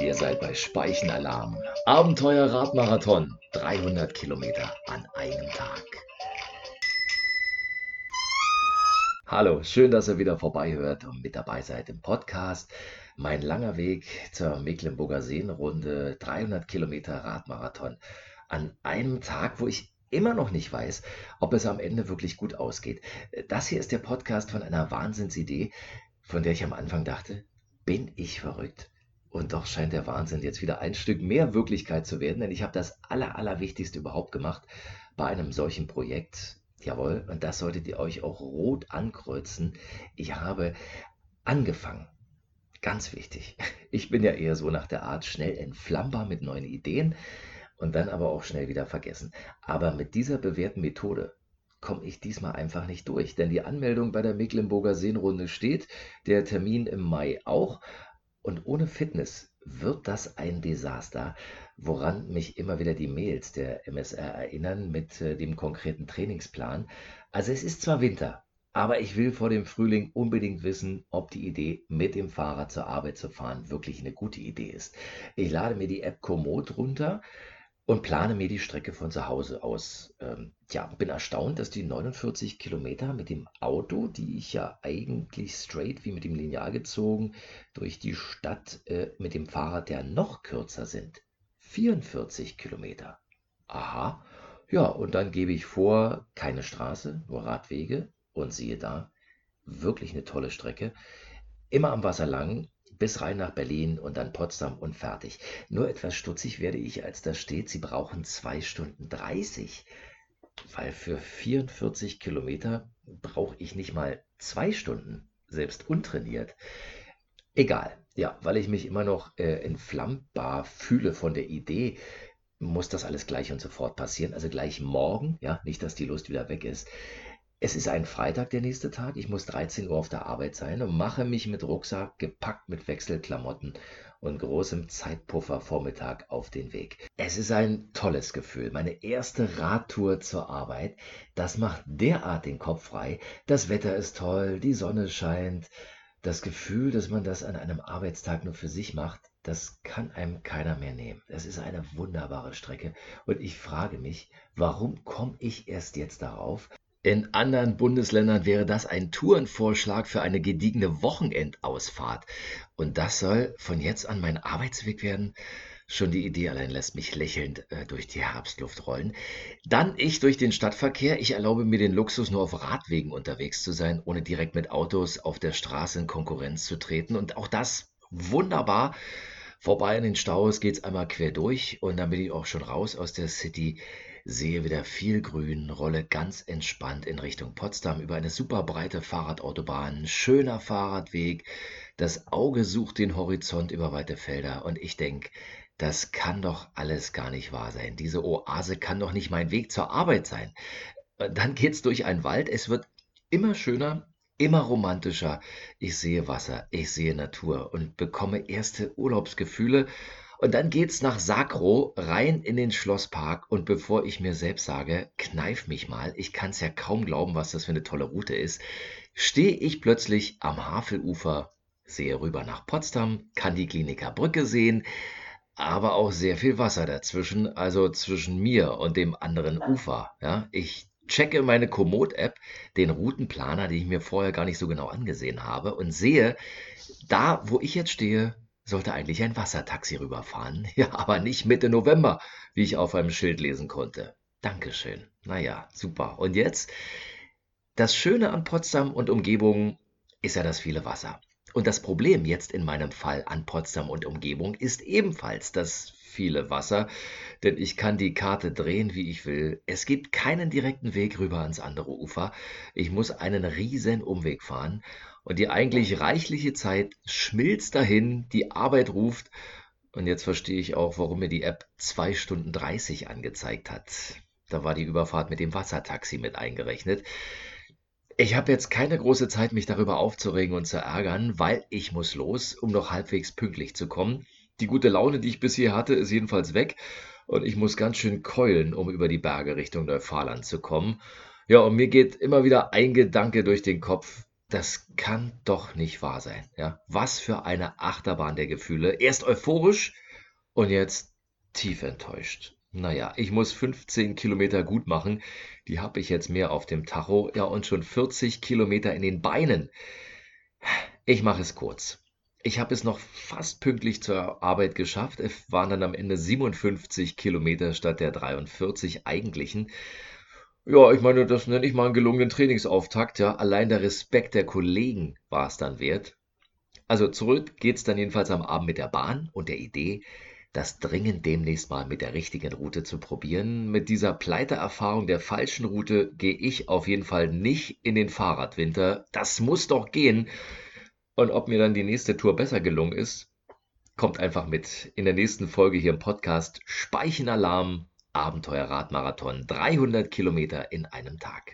Ihr seid bei Speichenalarm. Abenteuer Radmarathon. 300 Kilometer an einem Tag. Hallo, schön, dass ihr wieder vorbeihört und mit dabei seid im Podcast. Mein langer Weg zur Mecklenburger Seenrunde. 300 Kilometer Radmarathon an einem Tag, wo ich immer noch nicht weiß, ob es am Ende wirklich gut ausgeht. Das hier ist der Podcast von einer Wahnsinnsidee, von der ich am Anfang dachte, bin ich verrückt. Und doch scheint der Wahnsinn jetzt wieder ein Stück mehr Wirklichkeit zu werden, denn ich habe das Aller, Allerwichtigste überhaupt gemacht bei einem solchen Projekt. Jawohl, und das solltet ihr euch auch rot ankreuzen. Ich habe angefangen. Ganz wichtig. Ich bin ja eher so nach der Art schnell entflammbar mit neuen Ideen und dann aber auch schnell wieder vergessen. Aber mit dieser bewährten Methode komme ich diesmal einfach nicht durch, denn die Anmeldung bei der Mecklenburger Seenrunde steht, der Termin im Mai auch. Und ohne Fitness wird das ein Desaster, woran mich immer wieder die Mails der MSR erinnern mit äh, dem konkreten Trainingsplan. Also es ist zwar Winter, aber ich will vor dem Frühling unbedingt wissen, ob die Idee, mit dem Fahrrad zur Arbeit zu fahren, wirklich eine gute Idee ist. Ich lade mir die App Komoot runter und plane mir die Strecke von zu Hause aus. Ähm, ja, bin erstaunt, dass die 49 Kilometer mit dem Auto, die ich ja eigentlich straight wie mit dem Lineal gezogen durch die Stadt äh, mit dem Fahrrad ja noch kürzer sind. 44 Kilometer. Aha. Ja, und dann gebe ich vor, keine Straße, nur Radwege. Und siehe da, wirklich eine tolle Strecke. Immer am Wasser lang, bis rein nach Berlin und dann Potsdam und fertig. Nur etwas stutzig werde ich, als da steht, Sie brauchen zwei Stunden 30. Weil für 44 Kilometer brauche ich nicht mal zwei Stunden, selbst untrainiert. Egal, ja, weil ich mich immer noch äh, entflammbar fühle von der Idee, muss das alles gleich und sofort passieren. Also gleich morgen, ja, nicht, dass die Lust wieder weg ist. Es ist ein Freitag, der nächste Tag. Ich muss 13 Uhr auf der Arbeit sein und mache mich mit Rucksack, gepackt mit Wechselklamotten und großem Zeitpuffer Vormittag auf den Weg. Es ist ein tolles Gefühl. Meine erste Radtour zur Arbeit. Das macht derart den Kopf frei. Das Wetter ist toll, die Sonne scheint. Das Gefühl, dass man das an einem Arbeitstag nur für sich macht, das kann einem keiner mehr nehmen. Es ist eine wunderbare Strecke und ich frage mich, warum komme ich erst jetzt darauf? In anderen Bundesländern wäre das ein Tourenvorschlag für eine gediegene Wochenendausfahrt. Und das soll von jetzt an mein Arbeitsweg werden. Schon die Idee allein lässt mich lächelnd äh, durch die Herbstluft rollen. Dann ich durch den Stadtverkehr. Ich erlaube mir den Luxus, nur auf Radwegen unterwegs zu sein, ohne direkt mit Autos auf der Straße in Konkurrenz zu treten. Und auch das wunderbar. Vorbei an den Staus geht es einmal quer durch und dann bin ich auch schon raus aus der City sehe wieder viel Grün, rolle ganz entspannt in Richtung Potsdam über eine super breite Fahrradautobahn, schöner Fahrradweg, das Auge sucht den Horizont über weite Felder und ich denke, das kann doch alles gar nicht wahr sein. Diese Oase kann doch nicht mein Weg zur Arbeit sein. Dann geht's durch einen Wald, es wird immer schöner, immer romantischer. Ich sehe Wasser, ich sehe Natur und bekomme erste Urlaubsgefühle und dann geht's nach Sakro rein in den Schlosspark und bevor ich mir selbst sage, kneif mich mal, ich kann es ja kaum glauben, was das für eine tolle Route ist, stehe ich plötzlich am Havelufer, sehe rüber nach Potsdam, kann die Kliniker Brücke sehen, aber auch sehr viel Wasser dazwischen, also zwischen mir und dem anderen Ufer. Ja, ich checke meine Komoot-App, den Routenplaner, den ich mir vorher gar nicht so genau angesehen habe, und sehe, da, wo ich jetzt stehe, sollte eigentlich ein Wassertaxi rüberfahren. Ja, aber nicht Mitte November, wie ich auf einem Schild lesen konnte. Dankeschön. Naja, super. Und jetzt? Das Schöne an Potsdam und Umgebung ist ja das viele Wasser. Und das Problem jetzt in meinem Fall an Potsdam und Umgebung ist ebenfalls das viele Wasser, denn ich kann die Karte drehen, wie ich will. Es gibt keinen direkten Weg rüber ans andere Ufer. Ich muss einen riesen Umweg fahren und die eigentlich reichliche Zeit schmilzt dahin, die Arbeit ruft. Und jetzt verstehe ich auch, warum mir die App 2 Stunden 30 angezeigt hat. Da war die Überfahrt mit dem Wassertaxi mit eingerechnet. Ich habe jetzt keine große Zeit, mich darüber aufzuregen und zu ärgern, weil ich muss los, um noch halbwegs pünktlich zu kommen. Die gute Laune, die ich bisher hatte, ist jedenfalls weg und ich muss ganz schön keulen, um über die Berge Richtung Neufahland zu kommen. Ja, und mir geht immer wieder ein Gedanke durch den Kopf, das kann doch nicht wahr sein. Ja? Was für eine Achterbahn der Gefühle. Erst euphorisch und jetzt tief enttäuscht. Naja, ich muss 15 Kilometer gut machen. Die habe ich jetzt mehr auf dem Tacho. Ja, und schon 40 Kilometer in den Beinen. Ich mache es kurz. Ich habe es noch fast pünktlich zur Arbeit geschafft. Es waren dann am Ende 57 Kilometer statt der 43 eigentlichen. Ja, ich meine, das nenne ich mal einen gelungenen Trainingsauftakt. Ja, allein der Respekt der Kollegen war es dann wert. Also zurück geht's dann jedenfalls am Abend mit der Bahn und der Idee, das dringend demnächst mal mit der richtigen Route zu probieren. Mit dieser Pleiteerfahrung der falschen Route gehe ich auf jeden Fall nicht in den Fahrradwinter. Das muss doch gehen. Und ob mir dann die nächste Tour besser gelungen ist, kommt einfach mit in der nächsten Folge hier im Podcast Speichenalarm Abenteuerradmarathon 300 Kilometer in einem Tag.